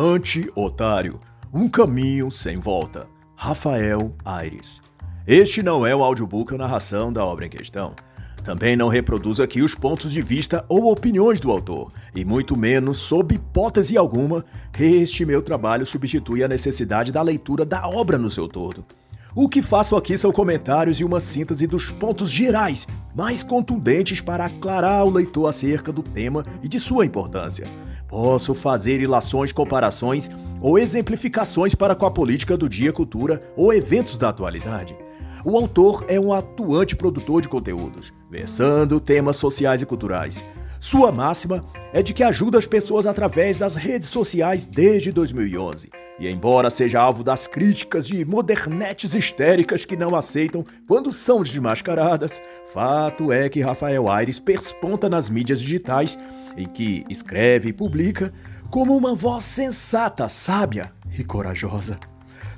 Anti-Otário Um caminho sem volta. Rafael Aires. Este não é o audiobook ou narração da obra em questão. Também não reproduz aqui os pontos de vista ou opiniões do autor, e muito menos, sob hipótese alguma, este meu trabalho substitui a necessidade da leitura da obra no seu todo. O que faço aqui são comentários e uma síntese dos pontos gerais mais contundentes para aclarar ao leitor acerca do tema e de sua importância. Posso fazer ilações, comparações ou exemplificações para com a política do dia, cultura ou eventos da atualidade. O autor é um atuante produtor de conteúdos, versando temas sociais e culturais. Sua máxima é de que ajuda as pessoas através das redes sociais desde 2011. E embora seja alvo das críticas de modernetes histéricas que não aceitam quando são desmascaradas, fato é que Rafael Aires persponta nas mídias digitais, em que escreve e publica, como uma voz sensata, sábia e corajosa.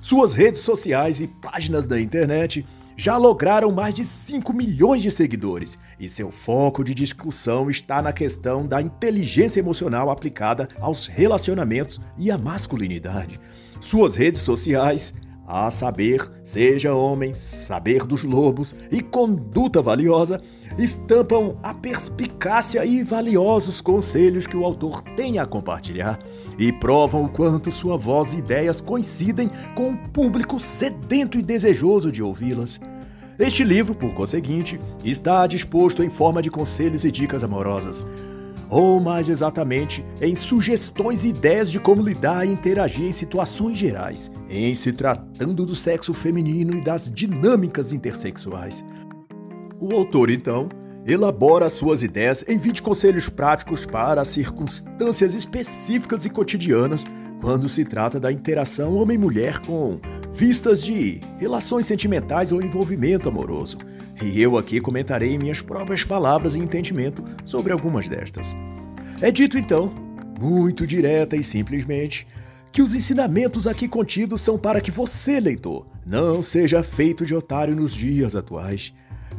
Suas redes sociais e páginas da internet já lograram mais de 5 milhões de seguidores e seu foco de discussão está na questão da inteligência emocional aplicada aos relacionamentos e à masculinidade. Suas redes sociais, a saber, seja homem, saber dos lobos e conduta valiosa, estampam a perspicácia e valiosos conselhos que o autor tem a compartilhar e provam o quanto sua voz e ideias coincidem com um público sedento e desejoso de ouvi-las. Este livro, por conseguinte, está disposto em forma de conselhos e dicas amorosas, ou mais exatamente, em sugestões e ideias de como lidar e interagir em situações gerais, em se tratando do sexo feminino e das dinâmicas intersexuais. O autor, então, elabora suas ideias em 20 conselhos práticos para circunstâncias específicas e cotidianas quando se trata da interação homem-mulher com vistas de relações sentimentais ou envolvimento amoroso. E eu aqui comentarei minhas próprias palavras e entendimento sobre algumas destas. É dito então, muito direta e simplesmente, que os ensinamentos aqui contidos são para que você, leitor, não seja feito de otário nos dias atuais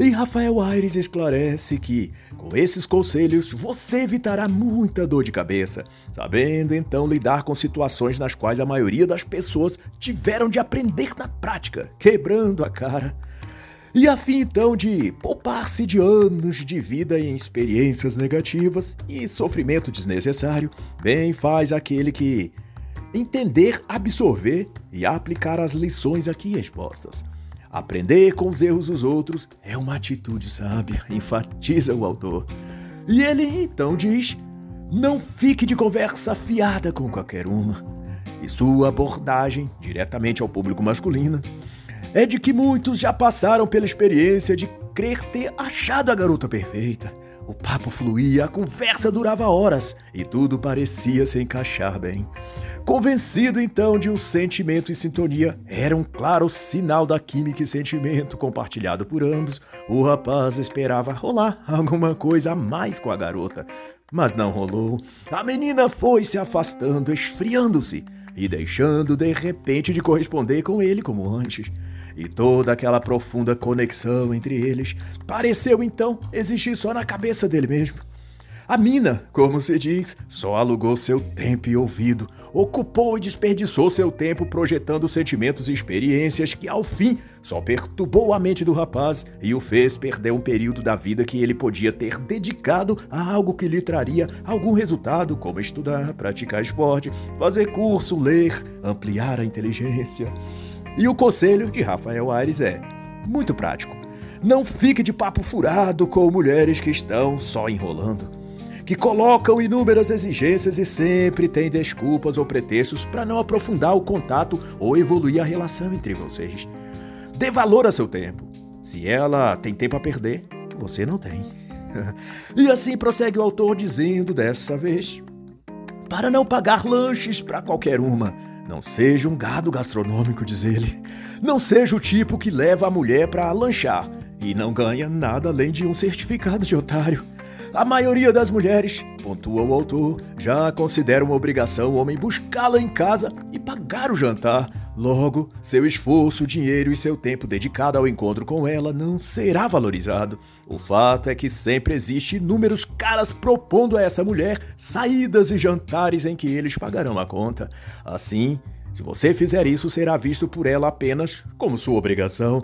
e Rafael Aires esclarece que, com esses conselhos, você evitará muita dor de cabeça, sabendo então lidar com situações nas quais a maioria das pessoas tiveram de aprender na prática, quebrando a cara. E a fim então de poupar-se de anos de vida em experiências negativas e sofrimento desnecessário, bem faz aquele que entender, absorver e aplicar as lições aqui expostas. Aprender com os erros dos outros é uma atitude sábia, enfatiza o autor. E ele então diz: não fique de conversa fiada com qualquer uma. E sua abordagem, diretamente ao público masculino, é de que muitos já passaram pela experiência de crer ter achado a garota perfeita. O papo fluía, a conversa durava horas e tudo parecia se encaixar bem. Convencido então de um sentimento em sintonia, era um claro sinal da química e sentimento compartilhado por ambos. O rapaz esperava rolar alguma coisa a mais com a garota, mas não rolou. A menina foi se afastando, esfriando-se e deixando de repente de corresponder com ele como antes. E toda aquela profunda conexão entre eles pareceu então existir só na cabeça dele mesmo. A mina, como se diz, só alugou seu tempo e ouvido, ocupou e desperdiçou seu tempo projetando sentimentos e experiências que, ao fim, só perturbou a mente do rapaz e o fez perder um período da vida que ele podia ter dedicado a algo que lhe traria algum resultado, como estudar, praticar esporte, fazer curso, ler, ampliar a inteligência. E o conselho de Rafael Aires é muito prático. Não fique de papo furado com mulheres que estão só enrolando que colocam inúmeras exigências e sempre têm desculpas ou pretextos para não aprofundar o contato ou evoluir a relação entre vocês. Dê valor a seu tempo. Se ela tem tempo a perder, você não tem. e assim prossegue o autor dizendo dessa vez: Para não pagar lanches para qualquer uma, não seja um gado gastronômico, diz ele. Não seja o tipo que leva a mulher para lanchar e não ganha nada além de um certificado de otário. A maioria das mulheres, pontua o autor, já considera uma obrigação o homem buscá-la em casa e pagar o jantar, Logo, seu esforço, dinheiro e seu tempo dedicado ao encontro com ela não será valorizado. O fato é que sempre existe inúmeros caras propondo a essa mulher saídas e jantares em que eles pagarão a conta. Assim, se você fizer isso, será visto por ela apenas como sua obrigação.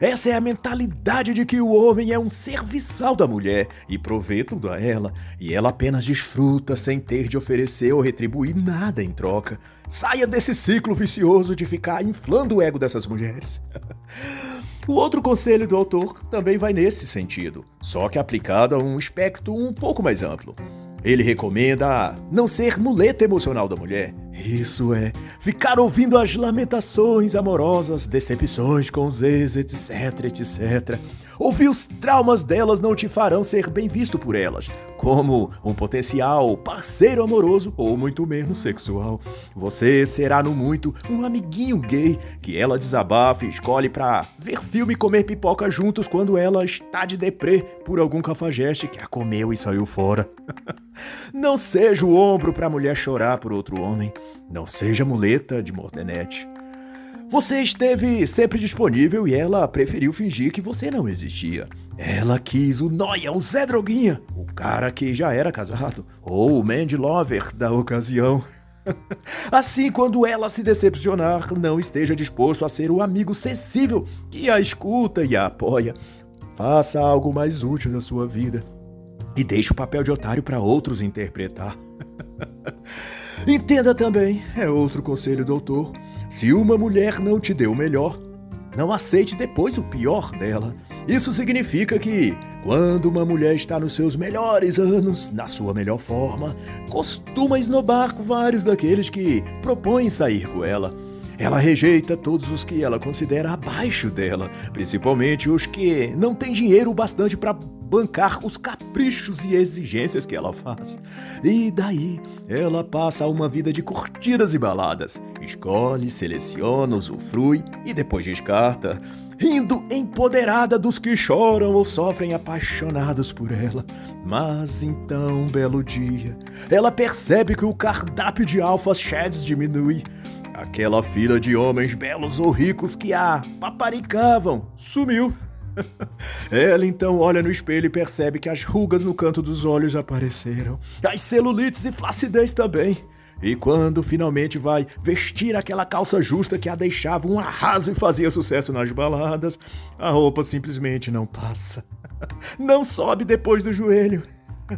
Essa é a mentalidade de que o homem é um serviçal da mulher e provê tudo a ela, e ela apenas desfruta sem ter de oferecer ou retribuir nada em troca. Saia desse ciclo vicioso de ficar inflando o ego dessas mulheres. O outro conselho do autor também vai nesse sentido, só que aplicado a um espectro um pouco mais amplo. Ele recomenda não ser muleta emocional da mulher. Isso é, ficar ouvindo as lamentações amorosas, decepções com os ex, etc, etc. Ouvir os traumas delas não te farão ser bem visto por elas, como um potencial parceiro amoroso ou muito menos sexual. Você será no muito um amiguinho gay que ela desabafa e escolhe para ver filme e comer pipoca juntos quando ela está de deprê por algum cafajeste que a comeu e saiu fora. Não seja o ombro para mulher chorar por outro homem. Não seja muleta de mordenete. Você esteve sempre disponível e ela preferiu fingir que você não existia. Ela quis o Noia, o Zé Droguinha, o cara que já era casado, ou o Mandy Lover da ocasião. Assim, quando ela se decepcionar, não esteja disposto a ser o amigo sensível que a escuta e a apoia. Faça algo mais útil da sua vida e deixe o papel de otário para outros interpretar. Entenda também, é outro conselho do autor se uma mulher não te deu o melhor, não aceite depois o pior dela. Isso significa que, quando uma mulher está nos seus melhores anos, na sua melhor forma, costuma esnobar vários daqueles que propõem sair com ela. Ela rejeita todos os que ela considera abaixo dela, principalmente os que não têm dinheiro bastante para bancar os caprichos e exigências que ela faz. E daí ela passa uma vida de curtidas e baladas. Escolhe, seleciona, usufrui e depois descarta. Rindo empoderada dos que choram ou sofrem apaixonados por ela. Mas então, um belo dia, ela percebe que o cardápio de alfas sheds diminui. Aquela fila de homens belos ou ricos que a paparicavam sumiu. Ela então olha no espelho e percebe que as rugas no canto dos olhos apareceram, as celulites e flacidez também. E quando finalmente vai vestir aquela calça justa que a deixava um arraso e fazia sucesso nas baladas, a roupa simplesmente não passa. Não sobe depois do joelho.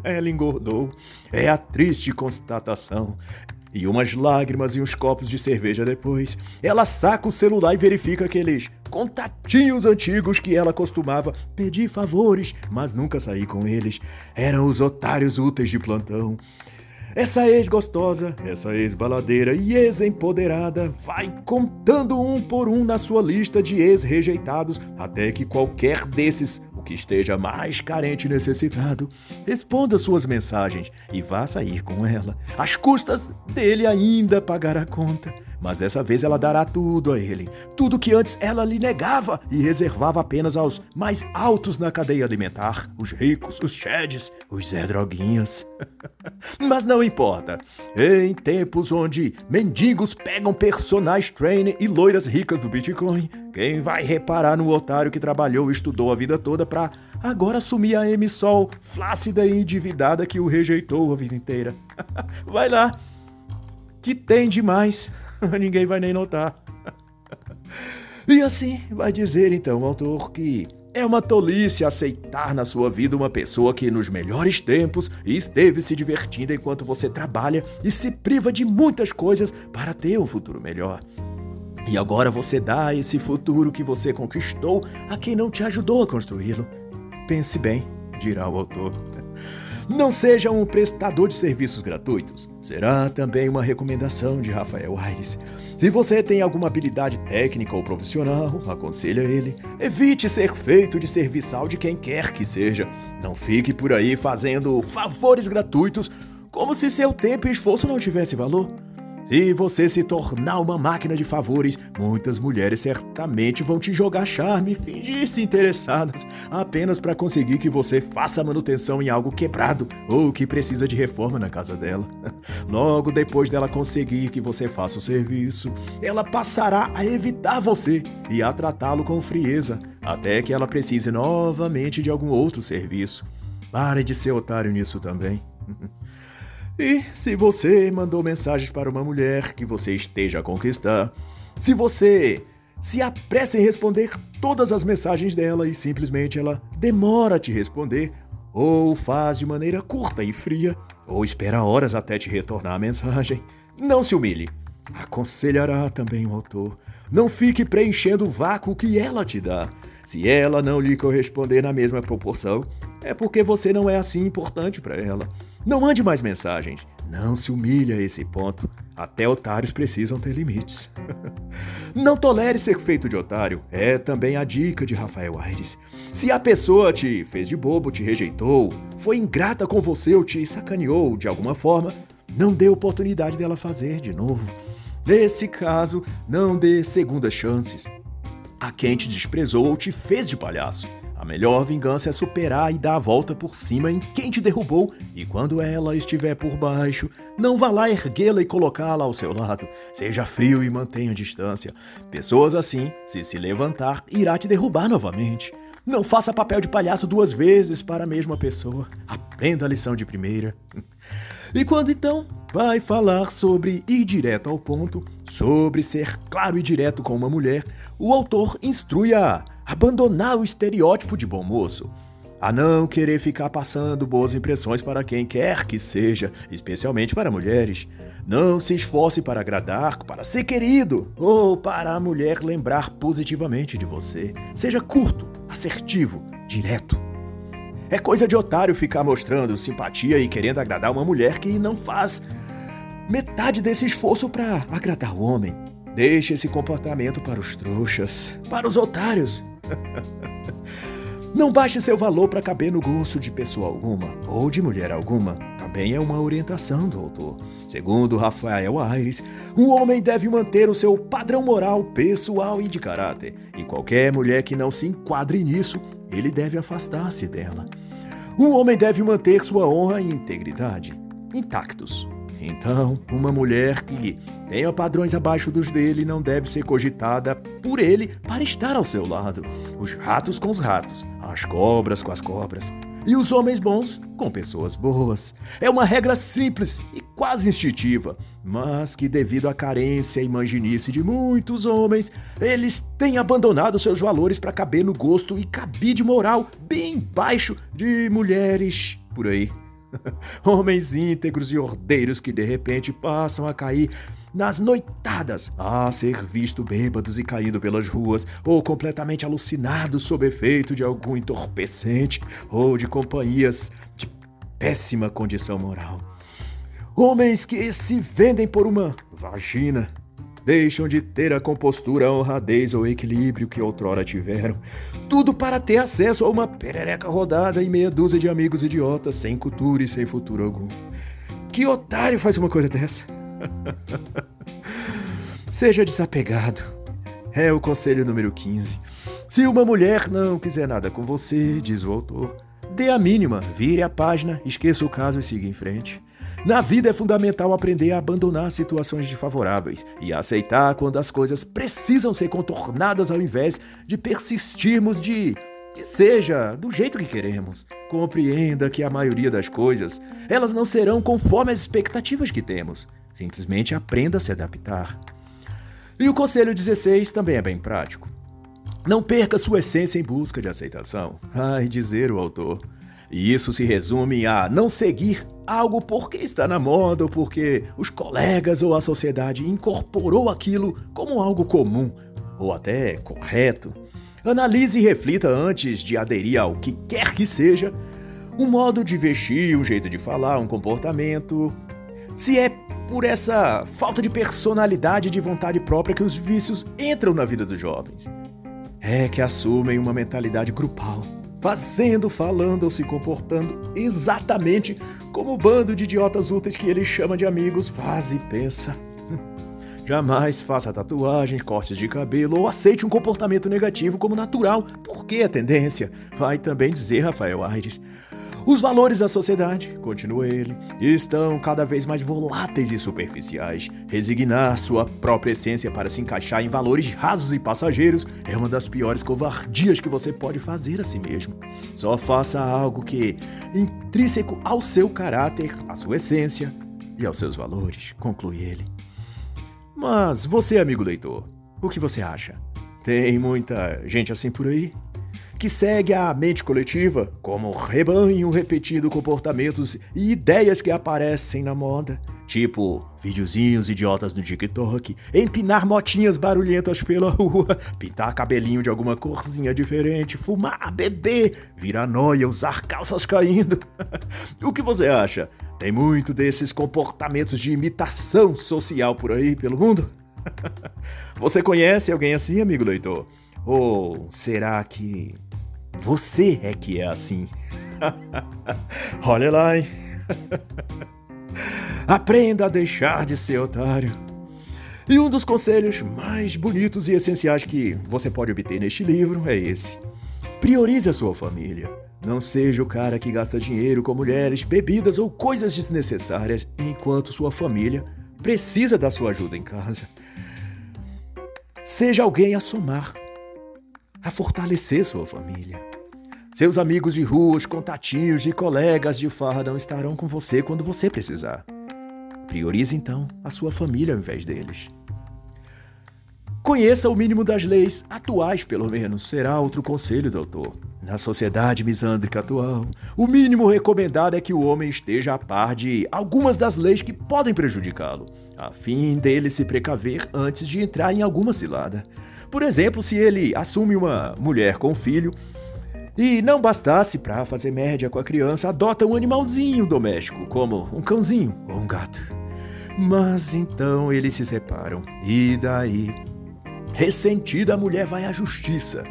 Ela engordou. É a triste constatação. E umas lágrimas e uns copos de cerveja depois, ela saca o celular e verifica aqueles contatinhos antigos que ela costumava pedir favores, mas nunca sair com eles. Eram os otários úteis de plantão. Essa ex-gostosa, essa ex-baladeira e ex-empoderada vai contando um por um na sua lista de ex-rejeitados até que qualquer desses o que esteja mais carente e necessitado, responda suas mensagens e vá sair com ela. As custas dele ainda pagar a conta mas dessa vez ela dará tudo a ele. Tudo que antes ela lhe negava e reservava apenas aos mais altos na cadeia alimentar: os ricos, os sheds, os Zé Droguinhas. mas não importa. Em tempos onde mendigos pegam personagens trainer e loiras ricas do Bitcoin, quem vai reparar no otário que trabalhou e estudou a vida toda pra agora assumir a emissol flácida e endividada que o rejeitou a vida inteira? vai lá. Que tem demais. ninguém vai nem notar. e assim vai dizer então o autor que é uma tolice aceitar na sua vida uma pessoa que nos melhores tempos esteve se divertindo enquanto você trabalha e se priva de muitas coisas para ter um futuro melhor. E agora você dá esse futuro que você conquistou a quem não te ajudou a construí-lo. Pense bem, dirá o autor. Não seja um prestador de serviços gratuitos. Será também uma recomendação de Rafael Aires. Se você tem alguma habilidade técnica ou profissional, aconselha ele. Evite ser feito de serviçal de quem quer que seja. Não fique por aí fazendo favores gratuitos como se seu tempo e esforço não tivesse valor. Se você se tornar uma máquina de favores, muitas mulheres certamente vão te jogar charme e fingir-se interessadas apenas para conseguir que você faça manutenção em algo quebrado ou que precisa de reforma na casa dela. Logo depois dela conseguir que você faça o serviço, ela passará a evitar você e a tratá-lo com frieza, até que ela precise novamente de algum outro serviço. Pare de ser otário nisso também. E se você mandou mensagens para uma mulher que você esteja a conquistar, se você se apressa em responder todas as mensagens dela e simplesmente ela demora a te responder, ou faz de maneira curta e fria, ou espera horas até te retornar a mensagem, não se humilhe. Aconselhará também o autor. Não fique preenchendo o vácuo que ela te dá. Se ela não lhe corresponder na mesma proporção, é porque você não é assim importante para ela. Não mande mais mensagens. Não se humilhe a esse ponto. Até otários precisam ter limites. não tolere ser feito de otário. É também a dica de Rafael Aires. Se a pessoa te fez de bobo, te rejeitou, foi ingrata com você ou te sacaneou de alguma forma, não dê oportunidade dela fazer de novo. Nesse caso, não dê segundas chances. A quem te desprezou ou te fez de palhaço. A melhor vingança é superar e dar a volta por cima em quem te derrubou, e quando ela estiver por baixo, não vá lá erguê-la e colocá-la ao seu lado. Seja frio e mantenha distância. Pessoas assim, se se levantar, irá te derrubar novamente. Não faça papel de palhaço duas vezes para a mesma pessoa. Aprenda a lição de primeira. E quando então vai falar sobre ir direto ao ponto, sobre ser claro e direto com uma mulher, o autor instrui a abandonar o estereótipo de bom moço, a não querer ficar passando boas impressões para quem quer que seja, especialmente para mulheres. Não se esforce para agradar, para ser querido ou para a mulher lembrar positivamente de você. Seja curto, assertivo, direto. É coisa de otário ficar mostrando simpatia e querendo agradar uma mulher que não faz metade desse esforço para agradar o homem. Deixe esse comportamento para os trouxas, para os otários. não baixe seu valor para caber no gosto de pessoa alguma ou de mulher alguma. Também é uma orientação do autor. Segundo Rafael Aires, um homem deve manter o seu padrão moral, pessoal e de caráter, e qualquer mulher que não se enquadre nisso, ele deve afastar-se dela. Um homem deve manter sua honra e integridade intactos. Então, uma mulher que tenha padrões abaixo dos dele não deve ser cogitada por ele para estar ao seu lado. Os ratos com os ratos, as cobras com as cobras. E os homens bons com pessoas boas. É uma regra simples e quase instintiva, mas que, devido à carência e manginice de muitos homens, eles têm abandonado seus valores para caber no gosto e cabide moral bem baixo de mulheres por aí. Homens íntegros e ordeiros que de repente passam a cair nas noitadas, a ser visto bêbados e caindo pelas ruas, ou completamente alucinados sob efeito de algum entorpecente ou de companhias de péssima condição moral. Homens que se vendem por uma vagina deixam de ter a compostura, a honradez ou equilíbrio que outrora tiveram. Tudo para ter acesso a uma perereca rodada e meia dúzia de amigos idiotas, sem cultura e sem futuro algum. Que otário faz uma coisa dessa? Seja desapegado. É o conselho número 15. Se uma mulher não quiser nada com você, diz o autor, dê a mínima, vire a página, esqueça o caso e siga em frente. Na vida é fundamental aprender a abandonar situações desfavoráveis e aceitar quando as coisas precisam ser contornadas ao invés de persistirmos de que seja do jeito que queremos. Compreenda que a maioria das coisas, elas não serão conforme as expectativas que temos. Simplesmente aprenda a se adaptar. E o conselho 16 também é bem prático. Não perca sua essência em busca de aceitação. Ai, dizer o autor. E isso se resume a não seguir algo porque está na moda ou porque os colegas ou a sociedade incorporou aquilo como algo comum ou até correto. Analise e reflita antes de aderir ao que quer que seja, um modo de vestir, um jeito de falar, um comportamento. Se é por essa falta de personalidade e de vontade própria que os vícios entram na vida dos jovens. É que assumem uma mentalidade grupal fazendo, falando ou se comportando exatamente como o bando de idiotas úteis que ele chama de amigos faz e pensa. Jamais faça tatuagens, cortes de cabelo ou aceite um comportamento negativo como natural, porque é tendência. Vai também dizer Rafael Aires. Os valores da sociedade, continua ele, estão cada vez mais voláteis e superficiais. Resignar sua própria essência para se encaixar em valores rasos e passageiros é uma das piores covardias que você pode fazer a si mesmo. Só faça algo que é intrínseco ao seu caráter, à sua essência e aos seus valores, conclui ele. Mas você, amigo leitor, o que você acha? Tem muita gente assim por aí? Que segue a mente coletiva, como rebanho repetindo comportamentos e ideias que aparecem na moda, tipo videozinhos idiotas no TikTok, empinar motinhas barulhentas pela rua, pintar cabelinho de alguma corzinha diferente, fumar, beber, virar noia, usar calças caindo. o que você acha? Tem muito desses comportamentos de imitação social por aí pelo mundo? Você conhece alguém assim, amigo leitor? Ou será que você é que é assim. Olha lá, hein? Aprenda a deixar de ser otário. E um dos conselhos mais bonitos e essenciais que você pode obter neste livro é esse: priorize a sua família. Não seja o cara que gasta dinheiro com mulheres, bebidas ou coisas desnecessárias enquanto sua família precisa da sua ajuda em casa. Seja alguém a somar a fortalecer sua família. Seus amigos de rua, os contatinhos e colegas de farra estarão com você quando você precisar. Priorize então a sua família ao invés deles. Conheça o mínimo das leis atuais, pelo menos, será outro conselho, doutor. Na sociedade misândrica atual, o mínimo recomendado é que o homem esteja a par de algumas das leis que podem prejudicá-lo, a fim dele se precaver antes de entrar em alguma cilada. Por exemplo, se ele assume uma mulher com filho e não bastasse para fazer média com a criança, adota um animalzinho doméstico, como um cãozinho ou um gato. Mas então eles se separam. E daí? Ressentida, a mulher vai à justiça.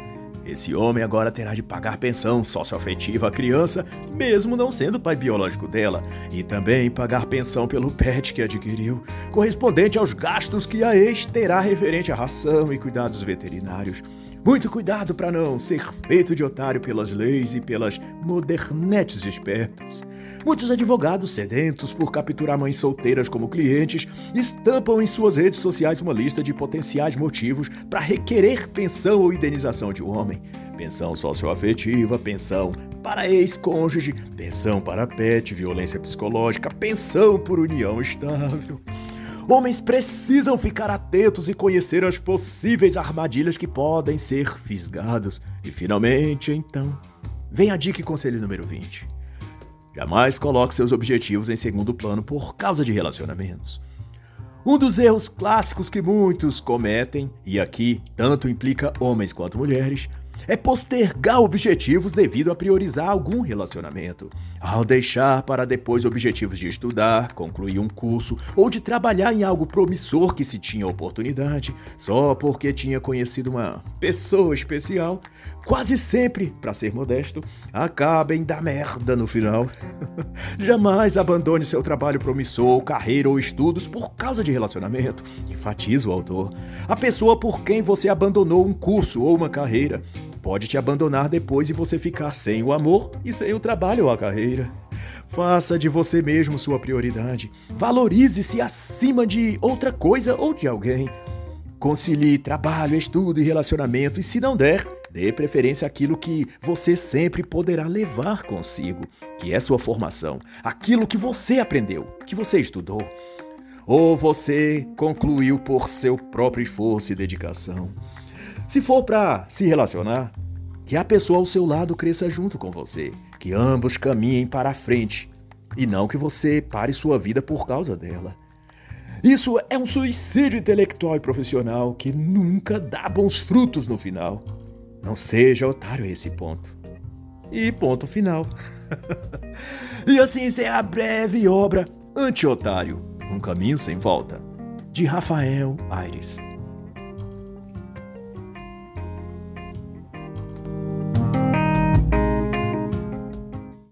Esse homem agora terá de pagar pensão socioafetiva à criança, mesmo não sendo pai biológico dela, e também pagar pensão pelo pet que adquiriu, correspondente aos gastos que a ex terá referente à ração e cuidados veterinários. Muito cuidado para não ser feito de otário pelas leis e pelas modernetes espertas. Muitos advogados sedentos por capturar mães solteiras como clientes estampam em suas redes sociais uma lista de potenciais motivos para requerer pensão ou indenização de um homem. Pensão socioafetiva, pensão para ex-cônjuge, pensão para pet, violência psicológica, pensão por união estável. Homens precisam ficar atentos e conhecer as possíveis armadilhas que podem ser fisgados. E finalmente, então, vem a dica e conselho número 20. Jamais coloque seus objetivos em segundo plano por causa de relacionamentos. Um dos erros clássicos que muitos cometem, e aqui tanto implica homens quanto mulheres, é postergar objetivos devido a priorizar algum relacionamento. Ao deixar para depois objetivos de estudar, concluir um curso ou de trabalhar em algo promissor que se tinha oportunidade, só porque tinha conhecido uma pessoa especial, quase sempre, para ser modesto, acaba em dar merda no final. Jamais abandone seu trabalho promissor, carreira ou estudos por causa de relacionamento, enfatiza o autor. A pessoa por quem você abandonou um curso ou uma carreira pode te abandonar depois e você ficar sem o amor e sem o trabalho ou a carreira. Faça de você mesmo sua prioridade. Valorize-se acima de outra coisa ou de alguém. Concilie trabalho, estudo e relacionamento e, se não der, dê preferência àquilo que você sempre poderá levar consigo, que é sua formação, aquilo que você aprendeu, que você estudou. Ou você concluiu por seu próprio esforço e dedicação. Se for para se relacionar, que a pessoa ao seu lado cresça junto com você, que ambos caminhem para a frente e não que você pare sua vida por causa dela. Isso é um suicídio intelectual e profissional que nunca dá bons frutos no final. Não seja otário a esse ponto. E ponto final. e assim encerra a breve obra Anti-Otário, um caminho sem volta, de Rafael Aires.